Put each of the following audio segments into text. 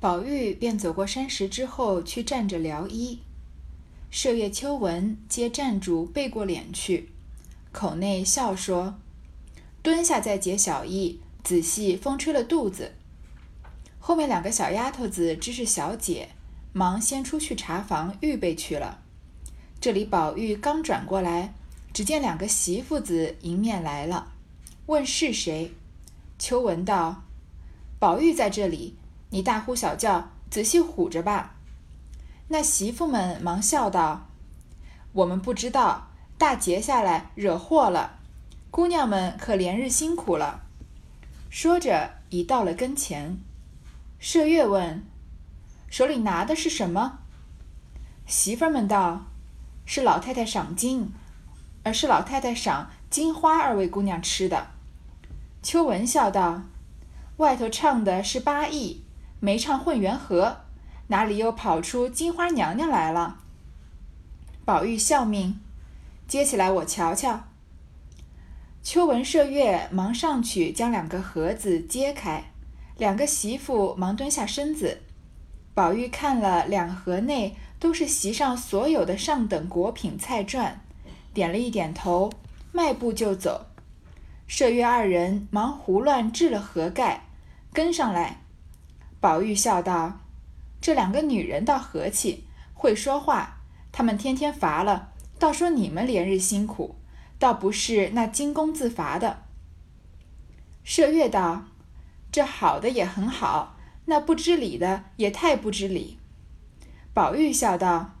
宝玉便走过山石之后去站着聊衣。麝月、秋纹皆站住背过脸去，口内笑说：“蹲下再解小衣，仔细风吹了肚子。”后面两个小丫头子知是小姐，忙先出去查房预备去了。这里宝玉刚转过来，只见两个媳妇子迎面来了，问是谁。秋纹道：“宝玉在这里，你大呼小叫，仔细唬着吧。”那媳妇们忙笑道：“我们不知道，大劫下来惹祸了，姑娘们可连日辛苦了。”说着已到了跟前。麝月问：“手里拿的是什么？”媳妇们道：“是老太太赏金，而是老太太赏金花二位姑娘吃的。”秋纹笑道：“外头唱的是八义，没唱混元和。”哪里又跑出金花娘娘来了？宝玉笑命，接起来我瞧瞧。秋纹麝月忙上去将两个盒子揭开，两个媳妇忙蹲下身子。宝玉看了两盒内都是席上所有的上等果品菜馔，点了一点头，迈步就走。麝月二人忙胡乱掷了盒盖，跟上来。宝玉笑道。这两个女人倒和气，会说话。她们天天罚了，倒说你们连日辛苦，倒不是那金公自罚的。麝月道：“这好的也很好，那不知理的也太不知理。”宝玉笑道：“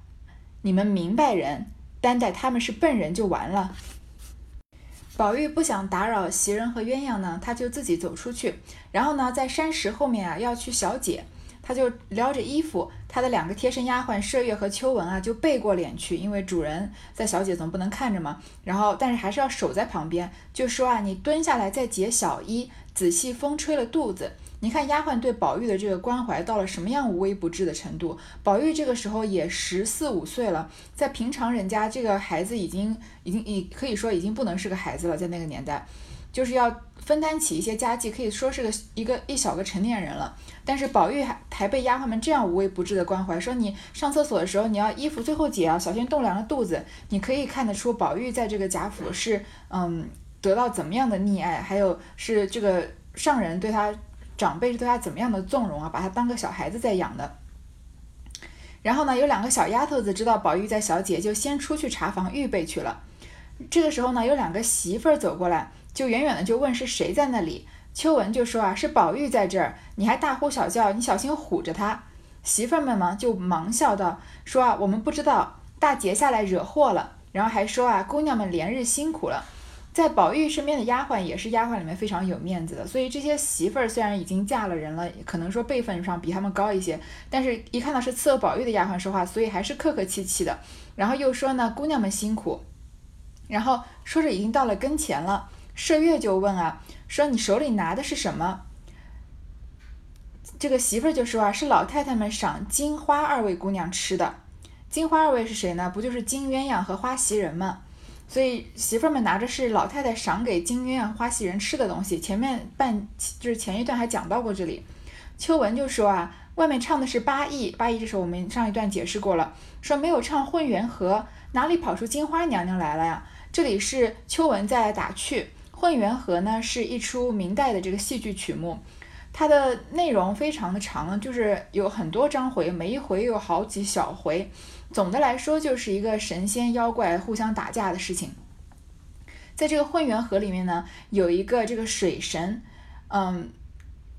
你们明白人，单待他们是笨人就完了。”宝玉不想打扰袭人和鸳鸯呢，他就自己走出去，然后呢，在山石后面啊，要去小解。他就撩着衣服，他的两个贴身丫鬟麝月和秋纹啊，就背过脸去，因为主人在小姐总不能看着嘛。然后，但是还是要守在旁边，就说啊，你蹲下来再解小衣，仔细风吹了肚子。你看丫鬟对宝玉的这个关怀到了什么样无微不至的程度？宝玉这个时候也十四五岁了，在平常人家这个孩子已经已经已可以说已经不能是个孩子了，在那个年代。就是要分担起一些家计，可以说是个一个一小个成年人了。但是宝玉还还被丫鬟们这样无微不至的关怀，说你上厕所的时候你要衣服最后解啊，小心冻凉了肚子。你可以看得出宝玉在这个贾府是嗯得到怎么样的溺爱，还有是这个上人对他长辈是对他怎么样的纵容啊，把他当个小孩子在养的。然后呢，有两个小丫头子知道宝玉在小姐，就先出去查房预备去了。这个时候呢，有两个媳妇儿走过来。就远远的就问是谁在那里，秋纹就说啊是宝玉在这儿，你还大呼小叫，你小心唬着他。媳妇儿们嘛就忙笑道说啊我们不知道大劫下来惹祸了，然后还说啊姑娘们连日辛苦了。在宝玉身边的丫鬟也是丫鬟里面非常有面子的，所以这些媳妇儿虽然已经嫁了人了，可能说辈分上比他们高一些，但是一看到是伺候宝玉的丫鬟说话，所以还是客客气气的。然后又说呢姑娘们辛苦，然后说着已经到了跟前了。麝月就问啊，说你手里拿的是什么？这个媳妇儿就说啊，是老太太们赏金花二位姑娘吃的。金花二位是谁呢？不就是金鸳鸯和花袭人吗？所以媳妇儿们拿着是老太太赏给金鸳鸯、花袭人吃的东西。前面半就是前一段还讲到过这里。秋文就说啊，外面唱的是八义，八义这首我们上一段解释过了，说没有唱混元和，哪里跑出金花娘娘来了呀？这里是秋文在打趣。《混元和》呢是一出明代的这个戏剧曲目，它的内容非常的长，就是有很多章回，每一回有好几小回。总的来说，就是一个神仙妖怪互相打架的事情。在这个混元河里面呢，有一个这个水神，嗯，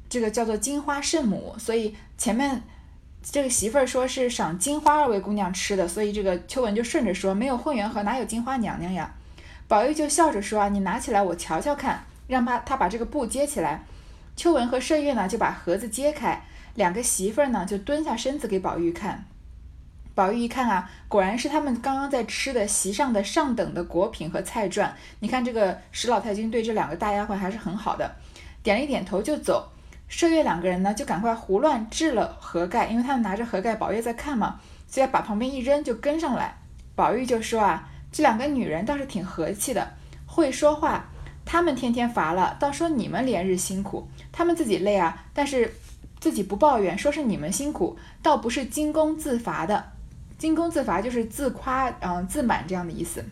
这个叫做金花圣母，所以前面这个媳妇儿说是赏金花二位姑娘吃的，所以这个秋文就顺着说，没有混元河哪有金花娘娘呀？宝玉就笑着说：“啊，你拿起来，我瞧瞧看。”让他他把这个布揭起来。秋文和麝月呢，就把盒子揭开。两个媳妇儿呢，就蹲下身子给宝玉看。宝玉一看啊，果然是他们刚刚在吃的席上的上等的果品和菜馔。你看这个史老太君对这两个大丫鬟还是很好的，点了一点头就走。麝月两个人呢，就赶快胡乱掷了盒盖，因为他们拿着盒盖，宝玉在看嘛，所以把旁边一扔就跟上来。宝玉就说啊。这两个女人倒是挺和气的，会说话。她们天天乏了，倒说你们连日辛苦，她们自己累啊，但是自己不抱怨，说是你们辛苦，倒不是惊弓自伐的。惊弓自伐就是自夸，嗯，自满这样的意思。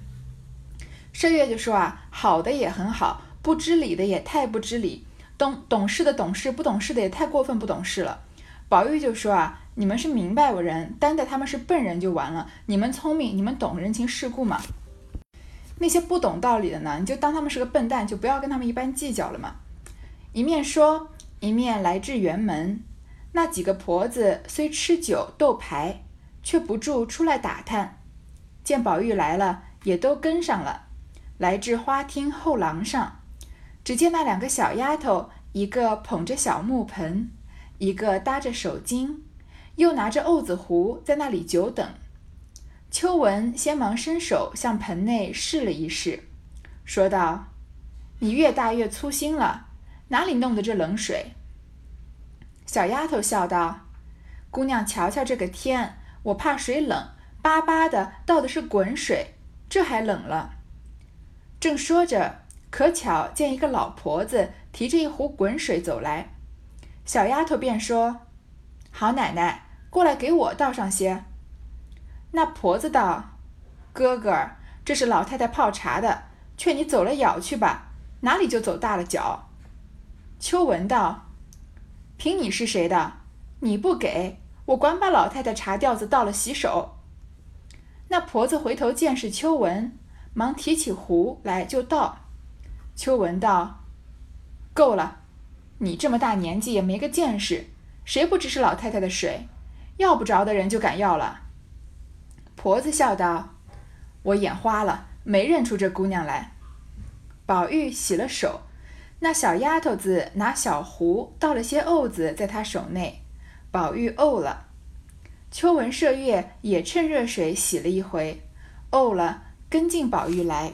麝月就说啊，好的也很好，不知理的也太不知理，懂懂事的懂事，不懂事的也太过分不懂事了。宝玉就说啊，你们是明白人，担待他们是笨人就完了。你们聪明，你们懂人情世故嘛。那些不懂道理的呢，你就当他们是个笨蛋，就不要跟他们一般计较了嘛。一面说，一面来至园门。那几个婆子虽吃酒斗牌，却不住出来打探。见宝玉来了，也都跟上了。来至花厅后廊上，只见那两个小丫头，一个捧着小木盆，一个搭着手巾，又拿着瓯子壶，在那里久等。秋文先忙伸手向盆内试了一试，说道：“你越大越粗心了，哪里弄的这冷水？”小丫头笑道：“姑娘瞧瞧这个天，我怕水冷，巴巴的倒的是滚水，这还冷了。”正说着，可巧见一个老婆子提着一壶滚水走来，小丫头便说：“好奶奶，过来给我倒上些。”那婆子道：“哥哥，这是老太太泡茶的，劝你走了舀去吧，哪里就走大了脚。”秋文道：“凭你是谁的，你不给我，管把老太太茶吊子倒了洗手。”那婆子回头见是秋文。忙提起壶来就倒，秋文道：“够了，你这么大年纪也没个见识，谁不知是老太太的水？要不着的人就敢要了。”婆子笑道：“我眼花了，没认出这姑娘来。”宝玉洗了手，那小丫头子拿小壶倒了些藕子在她手内，宝玉呕了。秋文、麝月也趁热水洗了一回，呕了。跟进宝玉来，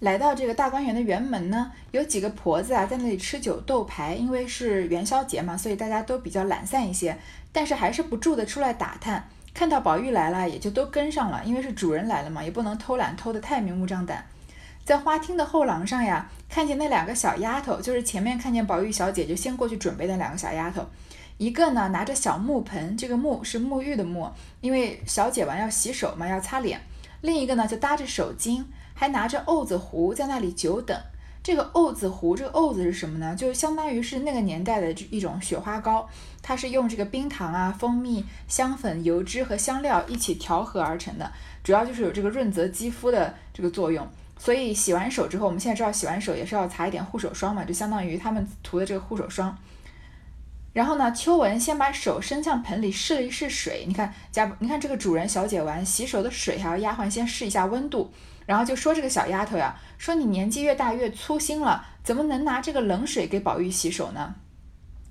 来到这个大观园的园门呢，有几个婆子啊在那里吃酒斗牌，因为是元宵节嘛，所以大家都比较懒散一些，但是还是不住的出来打探，看到宝玉来了，也就都跟上了，因为是主人来了嘛，也不能偷懒偷得太明目张胆。在花厅的后廊上呀，看见那两个小丫头，就是前面看见宝玉小姐就先过去准备那两个小丫头。一个呢拿着小木盆，这个木是沐浴的沐，因为小姐完要洗手嘛，要擦脸。另一个呢，就搭着手巾，还拿着瓯子壶在那里久等。这个瓯子壶，这个瓯子是什么呢？就相当于是那个年代的一种雪花膏，它是用这个冰糖啊、蜂蜜、香粉、油脂和香料一起调和而成的，主要就是有这个润泽肌肤的这个作用。所以洗完手之后，我们现在知道洗完手也是要擦一点护手霜嘛，就相当于他们涂的这个护手霜。然后呢，秋文先把手伸向盆里试了一试水，你看家，你看这个主人小姐玩洗手的水，还要丫鬟先试一下温度，然后就说这个小丫头呀，说你年纪越大越粗心了，怎么能拿这个冷水给宝玉洗手呢？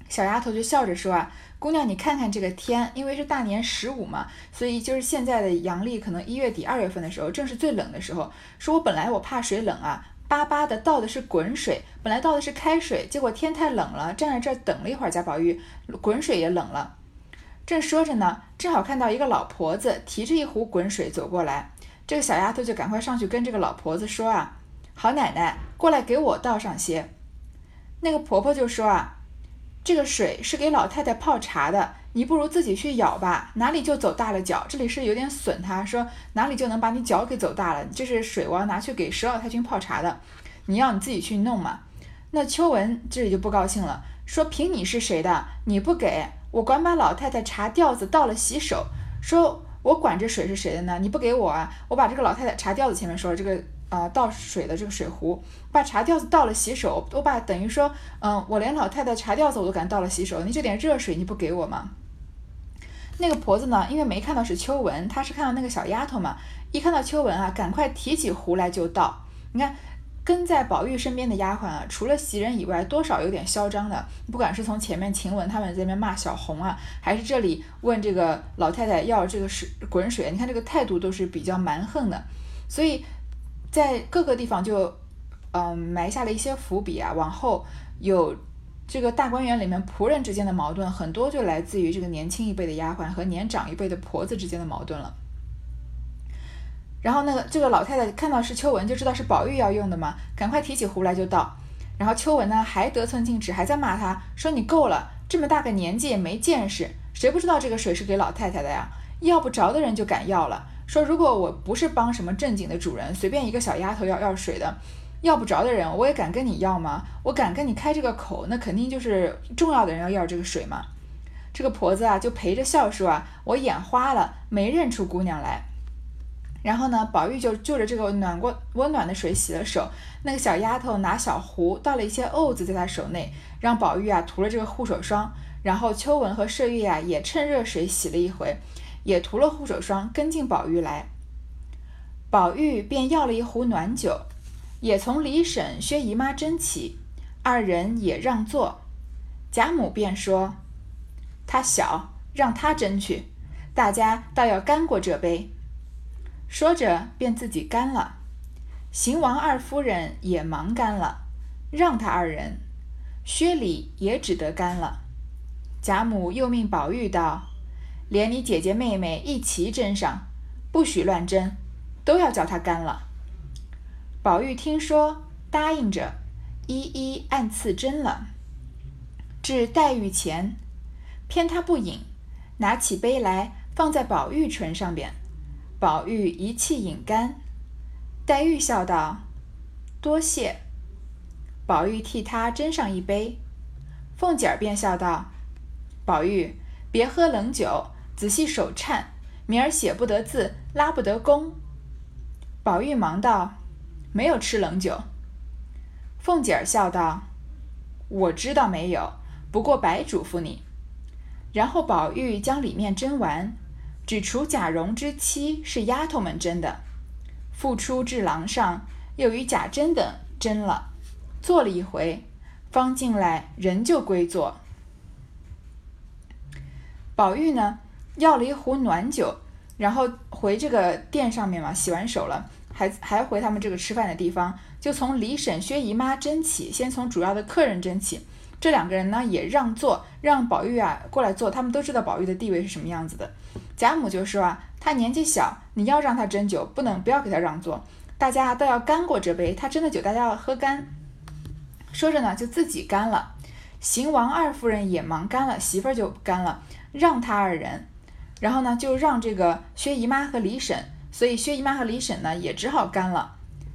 小丫头就笑着说啊，姑娘你看看这个天，因为是大年十五嘛，所以就是现在的阳历可能一月底二月份的时候，正是最冷的时候。说我本来我怕水冷啊。巴巴的倒的是滚水，本来倒的是开水，结果天太冷了，站在这儿等了一会儿，贾宝玉滚水也冷了。正说着呢，正好看到一个老婆子提着一壶滚水走过来，这个小丫头就赶快上去跟这个老婆子说啊：“好奶奶，过来给我倒上些。”那个婆婆就说啊。这个水是给老太太泡茶的，你不如自己去舀吧，哪里就走大了脚。这里是有点损，他说哪里就能把你脚给走大了。这是水，我要拿去给十老太君泡茶的，你要你自己去弄嘛。那秋文这里就不高兴了，说凭你是谁的，你不给我，管把老太太茶吊子倒了洗手。说我管这水是谁的呢？你不给我啊，我把这个老太太茶吊子前面说了这个。啊，倒水的这个水壶，把茶吊子倒了洗手，我把等于说，嗯，我连老太太茶吊子我都敢倒了洗手，你这点热水你不给我吗？那个婆子呢，因为没看到是秋文，她是看到那个小丫头嘛，一看到秋文啊，赶快提起壶来就倒。你看，跟在宝玉身边的丫鬟啊，除了袭人以外，多少有点嚣张的，不管是从前面晴雯他们在那边骂小红啊，还是这里问这个老太太要这个水滚水，你看这个态度都是比较蛮横的，所以。在各个地方就，嗯，埋下了一些伏笔啊。往后有这个大观园里面仆人之间的矛盾，很多就来自于这个年轻一辈的丫鬟和年长一辈的婆子之间的矛盾了。然后那个这个老太太看到是秋文，就知道是宝玉要用的嘛，赶快提起壶来就倒。然后秋文呢还得寸进尺，还在骂他说：“你够了，这么大个年纪也没见识，谁不知道这个水是给老太太的呀？要不着的人就敢要了，说如果我不是帮什么正经的主人，随便一个小丫头要要水的，要不着的人我也敢跟你要吗？我敢跟你开这个口，那肯定就是重要的人要要这个水嘛。这个婆子啊就陪着笑说啊，我眼花了，没认出姑娘来。然后呢，宝玉就就着这个暖过温暖的水洗了手。那个小丫头拿小壶倒了一些沤子在她手内，让宝玉啊涂了这个护手霜。然后秋纹和麝月啊也趁热水洗了一回，也涂了护手霜，跟进宝玉来。宝玉便要了一壶暖酒，也从李婶、薛姨妈争起，二人也让座。贾母便说：“他小，让他争去，大家倒要干过这杯。”说着，便自己干了。邢王二夫人也忙干了，让他二人。薛礼也只得干了。贾母又命宝玉道：“连你姐姐妹妹一齐斟上，不许乱斟，都要叫他干了。”宝玉听说，答应着，一一按次斟了。至黛玉前，偏他不饮，拿起杯来放在宝玉唇上边。宝玉一气饮干，黛玉笑道：“多谢。”宝玉替他斟上一杯，凤姐儿便笑道：“宝玉，别喝冷酒，仔细手颤，明儿写不得字，拉不得弓。”宝玉忙道：“没有吃冷酒。”凤姐儿笑道：“我知道没有，不过白嘱咐你。”然后宝玉将里面斟完。只除贾蓉之妻是丫头们斟的，复出至廊上，又与贾珍等斟了，坐了一回，方进来，人就归坐。宝玉呢，要了一壶暖酒，然后回这个店上面嘛，洗完手了，还还回他们这个吃饭的地方，就从李婶、薛姨妈争起，先从主要的客人争起。这两个人呢，也让座，让宝玉啊过来坐。他们都知道宝玉的地位是什么样子的。贾母就说啊，他年纪小，你要让他斟酒，不能不要给他让座。大家都要干过这杯，他斟的酒大家要喝干。说着呢，就自己干了。邢王二夫人也忙干了，媳妇儿就干了，让他二人。然后呢，就让这个薛姨妈和李婶，所以薛姨妈和李婶呢也只好干了。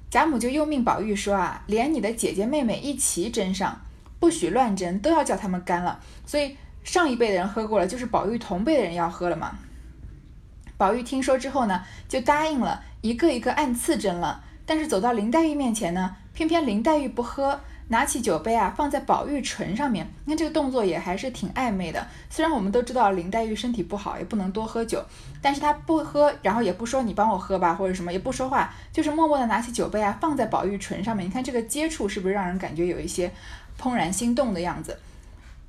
贾母就又命宝玉说啊，连你的姐姐妹妹一齐斟上。不许乱斟，都要叫他们干了。所以上一辈的人喝过了，就是宝玉同辈的人要喝了嘛。宝玉听说之后呢，就答应了，一个一个按次斟了。但是走到林黛玉面前呢，偏偏林黛玉不喝，拿起酒杯啊，放在宝玉唇上面。你看这个动作也还是挺暧昧的。虽然我们都知道林黛玉身体不好，也不能多喝酒，但是她不喝，然后也不说你帮我喝吧，或者什么也不说话，就是默默的拿起酒杯啊，放在宝玉唇上面。你看这个接触是不是让人感觉有一些？怦然心动的样子，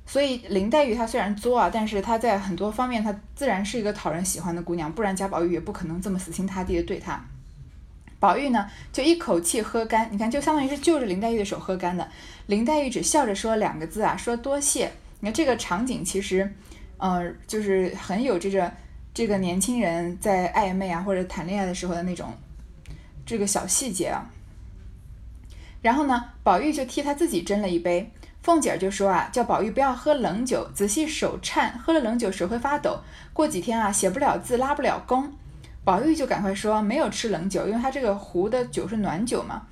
所以林黛玉她虽然作啊，但是她在很多方面她自然是一个讨人喜欢的姑娘，不然贾宝玉也不可能这么死心塌地的对她。宝玉呢就一口气喝干，你看就相当于是就着林黛玉的手喝干的。林黛玉只笑着说两个字啊，说多谢。你看这个场景其实，呃，就是很有这个这个年轻人在暧昧啊或者谈恋爱的时候的那种这个小细节啊。然后呢，宝玉就替他自己斟了一杯。凤姐儿就说啊，叫宝玉不要喝冷酒，仔细手颤，喝了冷酒手会发抖，过几天啊写不了字，拉不了弓。宝玉就赶快说没有吃冷酒，因为他这个壶的酒是暖酒嘛。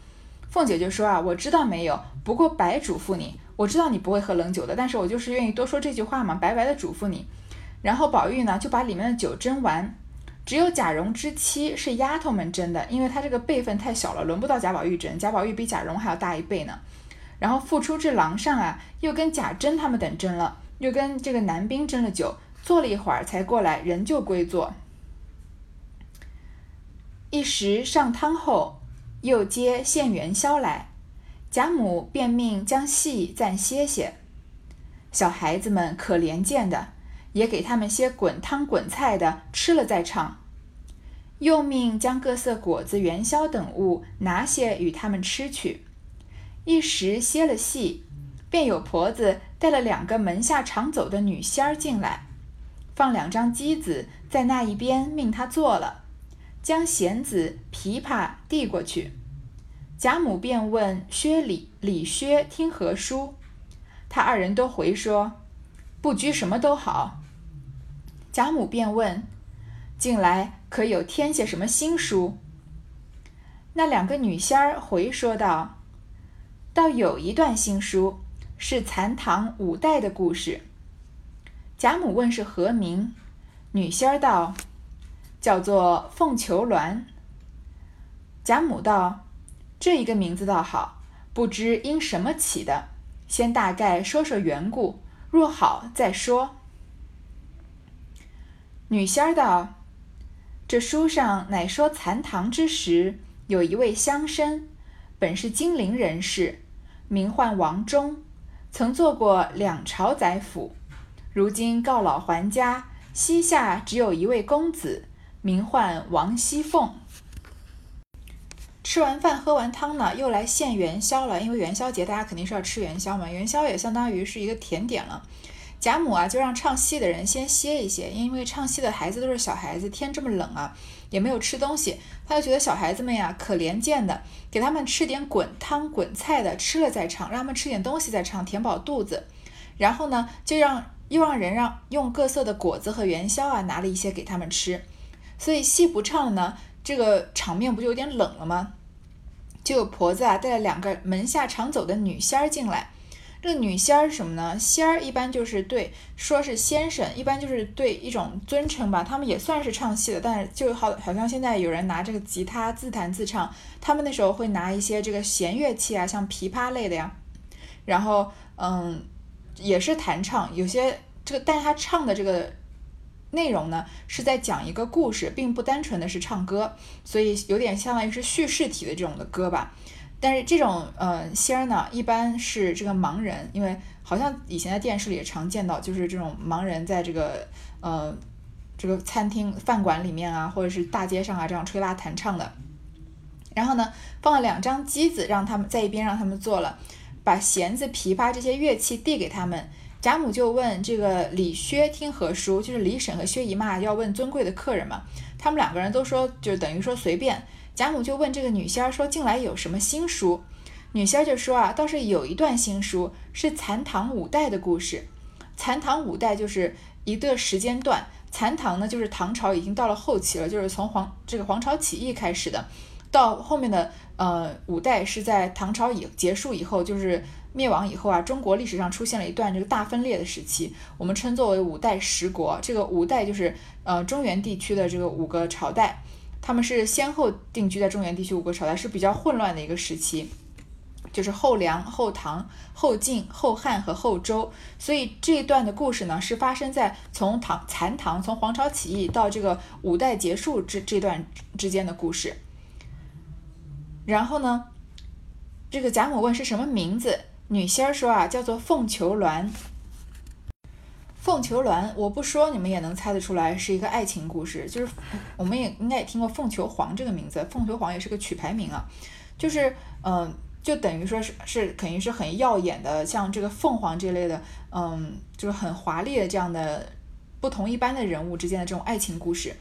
凤姐就说啊，我知道没有，不过白嘱咐你，我知道你不会喝冷酒的，但是我就是愿意多说这句话嘛，白白的嘱咐你。然后宝玉呢就把里面的酒斟完。只有贾蓉之妻是丫头们斟的，因为她这个辈分太小了，轮不到贾宝玉斟。贾宝玉比贾蓉还要大一辈呢。然后复出至廊上啊，又跟贾珍他们等斟了，又跟这个男宾斟了酒，坐了一会儿才过来，人就归坐。一时上汤后，又接献元宵来，贾母便命将戏暂歇歇，小孩子们可怜见的。也给他们些滚汤滚菜的吃了再唱，又命将各色果子、元宵等物拿些与他们吃去。一时歇了戏，便有婆子带了两个门下常走的女仙儿进来，放两张机子在那一边，命他坐了，将弦子、琵琶递过去。贾母便问薛礼、李薛听何书，他二人都回说。不拘什么都好。贾母便问：“近来可有添些什么新书？”那两个女仙儿回说道：“倒有一段新书，是残唐五代的故事。”贾母问是何名，女仙儿道：“叫做《凤求鸾》。”贾母道：“这一个名字倒好，不知因什么起的，先大概说说缘故，若好再说。”女仙儿道：“这书上乃说残唐之时，有一位乡绅，本是金陵人士，名唤王忠，曾做过两朝宰辅。如今告老还家，膝下只有一位公子，名唤王熙凤。吃完饭喝完汤呢，又来献元宵了。因为元宵节大家肯定是要吃元宵嘛，元宵也相当于是一个甜点了。”贾母啊，就让唱戏的人先歇一歇，因为唱戏的孩子都是小孩子，天这么冷啊，也没有吃东西，他就觉得小孩子们呀可怜见的，给他们吃点滚汤滚菜的，吃了再唱，让他们吃点东西再唱，填饱肚子。然后呢，就让又让人让用各色的果子和元宵啊，拿了一些给他们吃。所以戏不唱了呢，这个场面不就有点冷了吗？就有婆子啊带了两个门下常走的女仙儿进来。这个女仙儿是什么呢？仙儿一般就是对说是先生，一般就是对一种尊称吧。他们也算是唱戏的，但是就好好像现在有人拿这个吉他自弹自唱，他们那时候会拿一些这个弦乐器啊，像琵琶类的呀。然后嗯，也是弹唱，有些这个，但是他唱的这个内容呢，是在讲一个故事，并不单纯的是唱歌，所以有点相当于是叙事体的这种的歌吧。但是这种呃仙儿呢，一般是这个盲人，因为好像以前在电视里也常见到，就是这种盲人在这个呃这个餐厅饭馆里面啊，或者是大街上啊这样吹拉弹唱的。然后呢，放了两张机子，让他们在一边让他们坐了，把弦子、琵琶这些乐器递给他们。贾母就问这个李薛听何书，就是李婶和薛姨妈要问尊贵的客人嘛，他们两个人都说就等于说随便。贾母就问这个女仙儿说：“近来有什么新书？”女仙儿就说：“啊，倒是有一段新书，是残唐五代的故事。残唐五代就是一个时间段，残唐呢就是唐朝已经到了后期了，就是从黄这个黄巢起义开始的，到后面的呃五代是在唐朝以结束以后，就是灭亡以后啊，中国历史上出现了一段这个大分裂的时期，我们称作为五代十国。这个五代就是呃中原地区的这个五个朝代。”他们是先后定居在中原地区五个朝代，是比较混乱的一个时期，就是后梁、后唐、后晋、后汉和后周。所以这一段的故事呢，是发生在从唐残唐，从黄巢起义到这个五代结束这这段之间的故事。然后呢，这个贾母问是什么名字，女仙儿说啊，叫做凤求鸾。凤求鸾，我不说你们也能猜得出来，是一个爱情故事。就是我们也应该也听过凤求凰这个名字，凤求凰也是个曲牌名啊。就是嗯，就等于说是是肯定是很耀眼的，像这个凤凰这类的，嗯，就是很华丽的这样的不同一般的人物之间的这种爱情故事。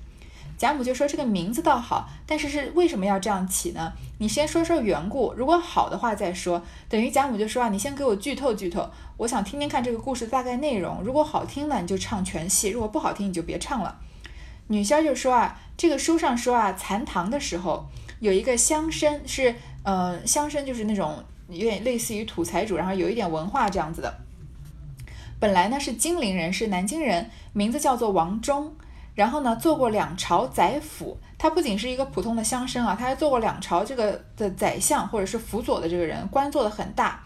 贾母就说这个名字倒好，但是是为什么要这样起呢？你先说说缘故，如果好的话再说。等于贾母就说啊，你先给我剧透剧透，我想听听看这个故事大概内容。如果好听呢，你就唱全戏；如果不好听，你就别唱了。女仙就说啊，这个书上说啊，残唐的时候有一个乡绅，是呃乡绅就是那种有点类似于土财主，然后有一点文化这样子的。本来呢是金陵人，是南京人，名字叫做王忠。然后呢，做过两朝宰辅，他不仅是一个普通的乡绅啊，他还做过两朝这个的宰相或者是辅佐的这个人，官做的很大。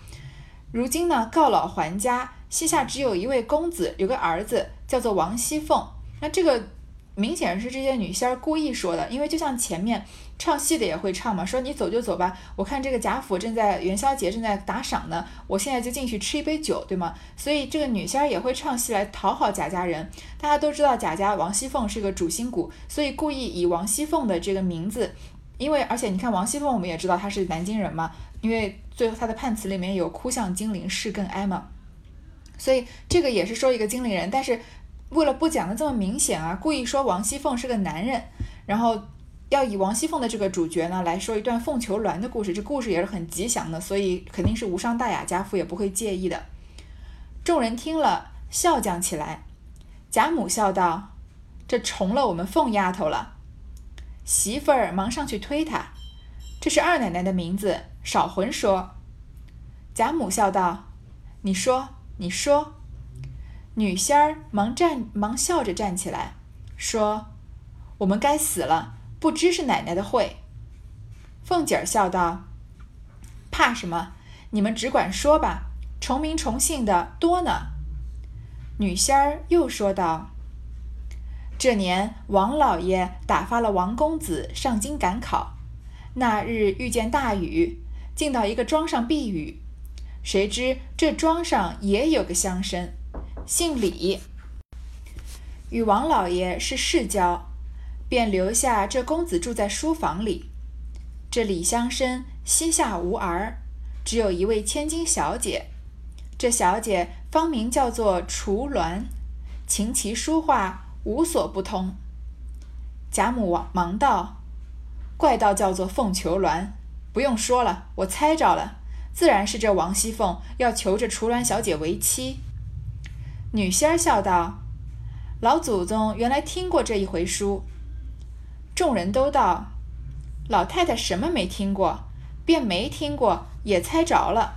如今呢，告老还家，膝下只有一位公子，有个儿子叫做王熙凤。那这个。明显是这些女仙儿故意说的，因为就像前面唱戏的也会唱嘛，说你走就走吧，我看这个贾府正在元宵节正在打赏呢，我现在就进去吃一杯酒，对吗？所以这个女仙儿也会唱戏来讨好贾家人。大家都知道贾家王熙凤是个主心骨，所以故意以王熙凤的这个名字，因为而且你看王熙凤，我们也知道她是南京人嘛，因为最后她的判词里面有哭向金陵事更哀嘛，所以这个也是说一个金陵人，但是。为了不讲的这么明显啊，故意说王熙凤是个男人，然后要以王熙凤的这个主角呢来说一段凤求鸾的故事，这故事也是很吉祥的，所以肯定是无伤大雅，家父也不会介意的。众人听了，笑将起来。贾母笑道：“这重了我们凤丫头了。”媳妇儿忙上去推他：“这是二奶奶的名字，少魂说。”贾母笑道：“你说，你说。”女仙儿忙站，忙笑着站起来，说：“我们该死了，不知是奶奶的会。”凤姐儿笑道：“怕什么？你们只管说吧，重名重姓的多呢。”女仙儿又说道。这年王老爷打发了王公子上京赶考，那日遇见大雨，进到一个庄上避雨。谁知这庄上也有个乡绅，姓李，与王老爷是世交，便留下这公子住在书房里。这李乡绅膝下无儿，只有一位千金小姐。这小姐芳名叫做雏鸾，琴棋书画。无所不通。贾母忙道：“怪道叫做凤求鸾，不用说了，我猜着了，自然是这王熙凤要求这雏鸾小姐为妻。”女仙儿笑道：“老祖宗原来听过这一回书。”众人都道：“老太太什么没听过？便没听过也猜着了。”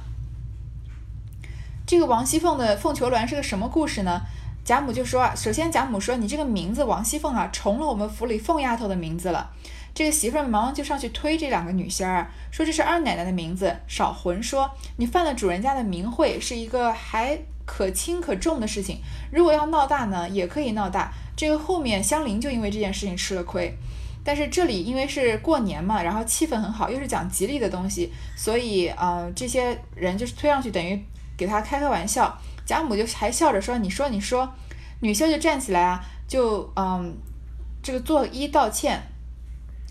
这个王熙凤的凤求鸾是个什么故事呢？贾母就说，首先贾母说你这个名字王熙凤啊，重了我们府里凤丫头的名字了。这个媳妇儿们忙就上去推这两个女仙儿，说这是二奶奶的名字，少混说。你犯了主人家的名讳，是一个还可轻可重的事情。如果要闹大呢，也可以闹大。这个后面香菱就因为这件事情吃了亏。但是这里因为是过年嘛，然后气氛很好，又是讲吉利的东西，所以呃，这些人就是推上去，等于给他开开玩笑。贾母就还笑着说：“你说，你说。”女婿就站起来啊，就嗯，这个作揖道歉，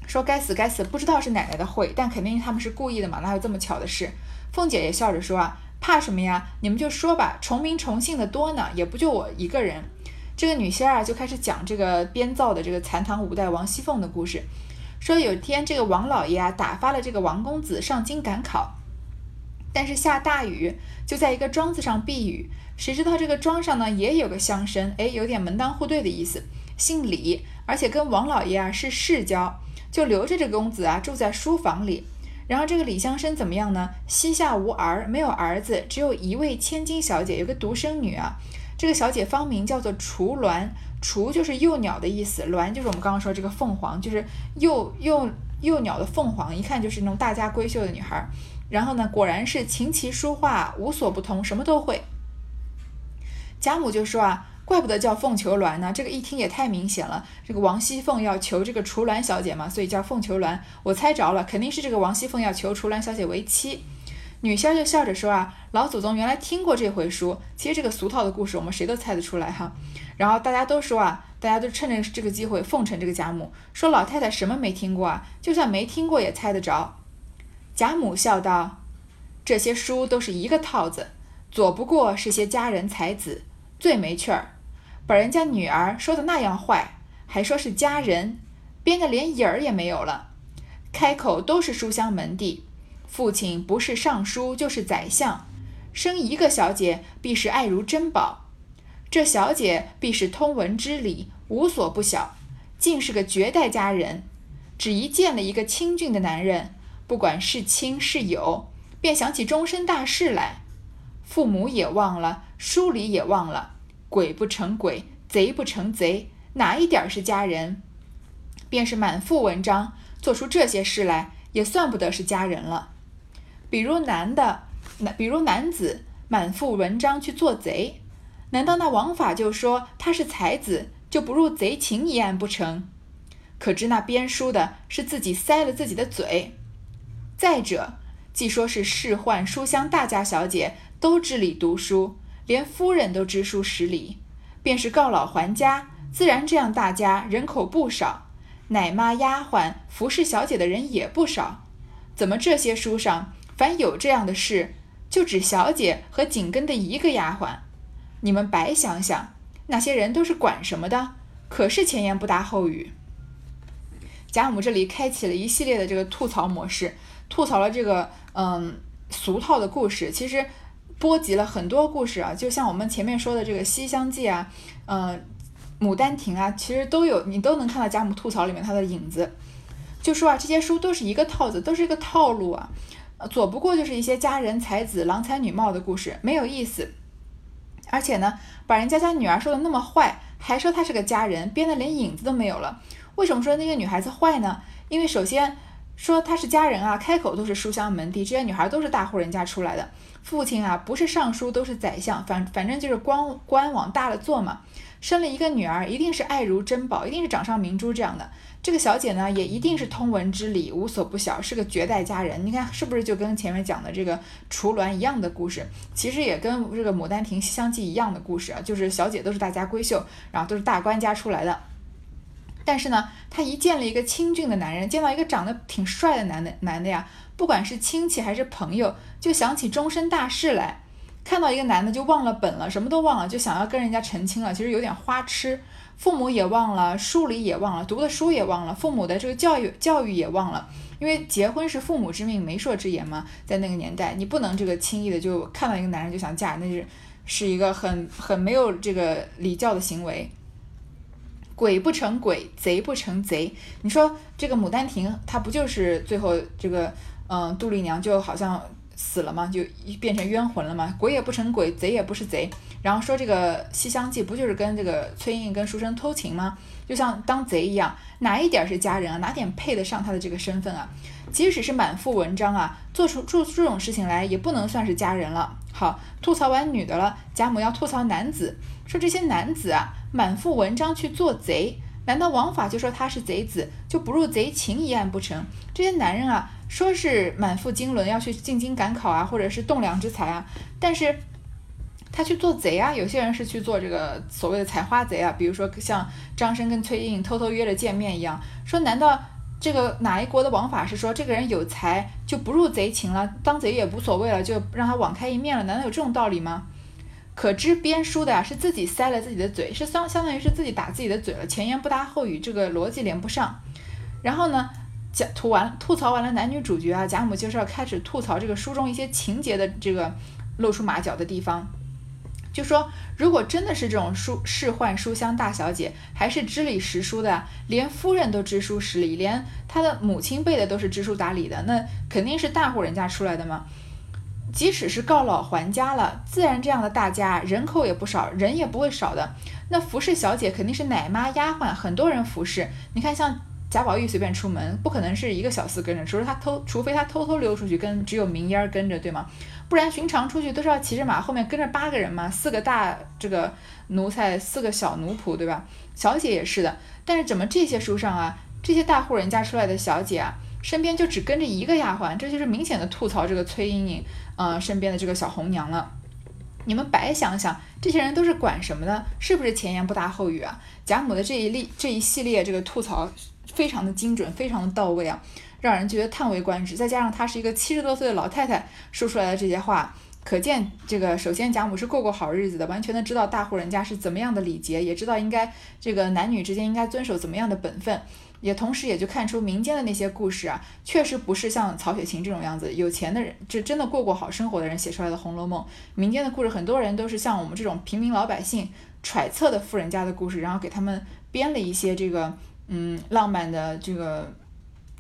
说：“该死，该死，不知道是奶奶的会，但肯定他们是故意的嘛，哪有这么巧的事？”凤姐也笑着说：“啊，怕什么呀？你们就说吧，重名重姓的多呢，也不就我一个人。”这个女仙儿就开始讲这个编造的这个残唐五代王熙凤的故事，说有一天这个王老爷啊打发了这个王公子上京赶考。但是下大雨，就在一个庄子上避雨。谁知道这个庄上呢，也有个乡绅，哎，有点门当户对的意思，姓李，而且跟王老爷啊是世交，就留着这公子啊住在书房里。然后这个李香生怎么样呢？膝下无儿，没有儿子，只有一位千金小姐，有个独生女啊。这个小姐芳名叫做雏鸾，雏就是幼鸟的意思，鸾就是我们刚刚说这个凤凰，就是幼幼幼鸟的凤凰，一看就是那种大家闺秀的女孩。然后呢，果然是琴棋书画无所不通，什么都会。贾母就说啊，怪不得叫凤求鸾呢，这个一听也太明显了。这个王熙凤要求这个雏鸾小姐嘛，所以叫凤求鸾。我猜着了，肯定是这个王熙凤要求雏鸾小姐为妻。女仙就笑着说啊，老祖宗原来听过这回书，其实这个俗套的故事我们谁都猜得出来哈。然后大家都说啊，大家都趁着这个机会奉承这个贾母，说老太太什么没听过啊，就算没听过也猜得着。贾母笑道：“这些书都是一个套子，左不过是些佳人才子，最没趣儿。把人家女儿说的那样坏，还说是佳人，编的连影儿也没有了。开口都是书香门第，父亲不是尚书就是宰相，生一个小姐必是爱如珍宝。这小姐必是通文知礼，无所不晓，竟是个绝代佳人。只一见了一个清俊的男人。”不管是亲是友，便想起终身大事来，父母也忘了，书里也忘了，鬼不成鬼，贼不成贼，哪一点是佳人？便是满腹文章，做出这些事来，也算不得是佳人了。比如男的，男比如男子满腹文章去做贼，难道那王法就说他是才子，就不入贼情一案不成？可知那编书的是自己塞了自己的嘴。再者，既说是仕宦书香大家小姐都知礼读书，连夫人都知书识礼，便是告老还家，自然这样大家人口不少，奶妈丫鬟服侍小姐的人也不少。怎么这些书上凡有这样的事，就只小姐和紧跟的一个丫鬟？你们白想想，那些人都是管什么的？可是前言不搭后语。贾母这里开启了一系列的这个吐槽模式。吐槽了这个嗯俗套的故事，其实波及了很多故事啊，就像我们前面说的这个《西厢记》啊，嗯，《牡丹亭》啊，其实都有你都能看到贾母吐槽里面她的影子。就说啊，这些书都是一个套子，都是一个套路啊，左不过就是一些佳人才子、郎才女貌的故事，没有意思。而且呢，把人家家女儿说的那么坏，还说她是个佳人，编的连影子都没有了。为什么说那个女孩子坏呢？因为首先说她是佳人啊，开口都是书香门第，这些女孩都是大户人家出来的，父亲啊不是尚书都是宰相，反反正就是官官往大了做嘛。生了一个女儿，一定是爱如珍宝，一定是掌上明珠这样的。这个小姐呢，也一定是通文知礼，无所不晓，是个绝代佳人。你看是不是就跟前面讲的这个雏鸾一样的故事？其实也跟这个《牡丹亭》《西厢记》一样的故事啊，就是小姐都是大家闺秀，然后都是大官家出来的。但是呢，她一见了一个清俊的男人，见到一个长得挺帅的男的男的呀，不管是亲戚还是朋友，就想起终身大事来。看到一个男的就忘了本了，什么都忘了，就想要跟人家成亲了。其实有点花痴，父母也忘了，书里也忘了，读的书也忘了，父母的这个教育教育也忘了。因为结婚是父母之命，媒妁之言嘛，在那个年代，你不能这个轻易的就看到一个男人就想嫁，那是是一个很很没有这个礼教的行为。鬼不成鬼，贼不成贼。你说这个《牡丹亭》，它不就是最后这个嗯，杜丽娘就好像。死了吗？就变成冤魂了吗？鬼也不成鬼，贼也不是贼。然后说这个《西厢记》不就是跟这个崔莺莺跟书生偷情吗？就像当贼一样，哪一点是佳人啊？哪点配得上他的这个身份啊？即使是满腹文章啊，做出做出这种事情来，也不能算是佳人了。好，吐槽完女的了，贾母要吐槽男子，说这些男子啊，满腹文章去做贼，难道王法就说他是贼子，就不入贼情一案不成？这些男人啊。说是满腹经纶要去进京赶考啊，或者是栋梁之才啊，但是他去做贼啊。有些人是去做这个所谓的采花贼啊，比如说像张生跟崔莺偷偷约着见面一样。说难道这个哪一国的王法是说这个人有才就不入贼情了，当贼也无所谓了，就让他网开一面了？难道有这种道理吗？可知编书的呀是自己塞了自己的嘴，是相相当于是自己打自己的嘴了，前言不搭后语，这个逻辑连不上。然后呢？讲吐完吐槽完了男女主角啊，贾母就是要开始吐槽这个书中一些情节的这个露出马脚的地方，就说如果真的是这种书仕宦书香大小姐，还是知礼识书的，连夫人都知书识礼，连她的母亲辈的都是知书达理的，那肯定是大户人家出来的嘛。即使是告老还家了，自然这样的大家人口也不少，人也不会少的。那服侍小姐肯定是奶妈丫鬟，很多人服侍。你看像。贾宝玉随便出门，不可能是一个小厮跟着，除非他偷，除非他偷偷溜出去，跟只有明烟儿跟着，对吗？不然寻常出去都是要骑着马，后面跟着八个人嘛，四个大这个奴才，四个小奴仆，对吧？小姐也是的，但是怎么这些书上啊，这些大户人家出来的小姐啊，身边就只跟着一个丫鬟，这就是明显的吐槽这个崔莺莺，呃，身边的这个小红娘了。你们白想想，这些人都是管什么的？是不是前言不搭后语啊？贾母的这一例这一系列这个吐槽。非常的精准，非常的到位啊，让人觉得叹为观止。再加上她是一个七十多岁的老太太说出来的这些话，可见这个首先贾母是过过好日子的，完全的知道大户人家是怎么样的礼节，也知道应该这个男女之间应该遵守怎么样的本分，也同时也就看出民间的那些故事啊，确实不是像曹雪芹这种样子，有钱的人就真的过过好生活的人写出来的《红楼梦》。民间的故事，很多人都是像我们这种平民老百姓揣测的富人家的故事，然后给他们编了一些这个。嗯，浪漫的这个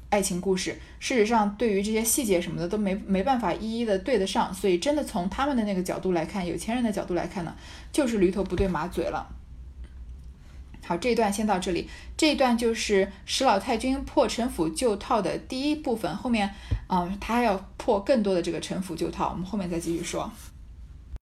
爱情故事，事实上对于这些细节什么的都没没办法一一的对得上，所以真的从他们的那个角度来看，有钱人的角度来看呢，就是驴头不对马嘴了。好，这一段先到这里，这一段就是史老太君破城府旧套的第一部分，后面，嗯，他还要破更多的这个城府旧套，我们后面再继续说。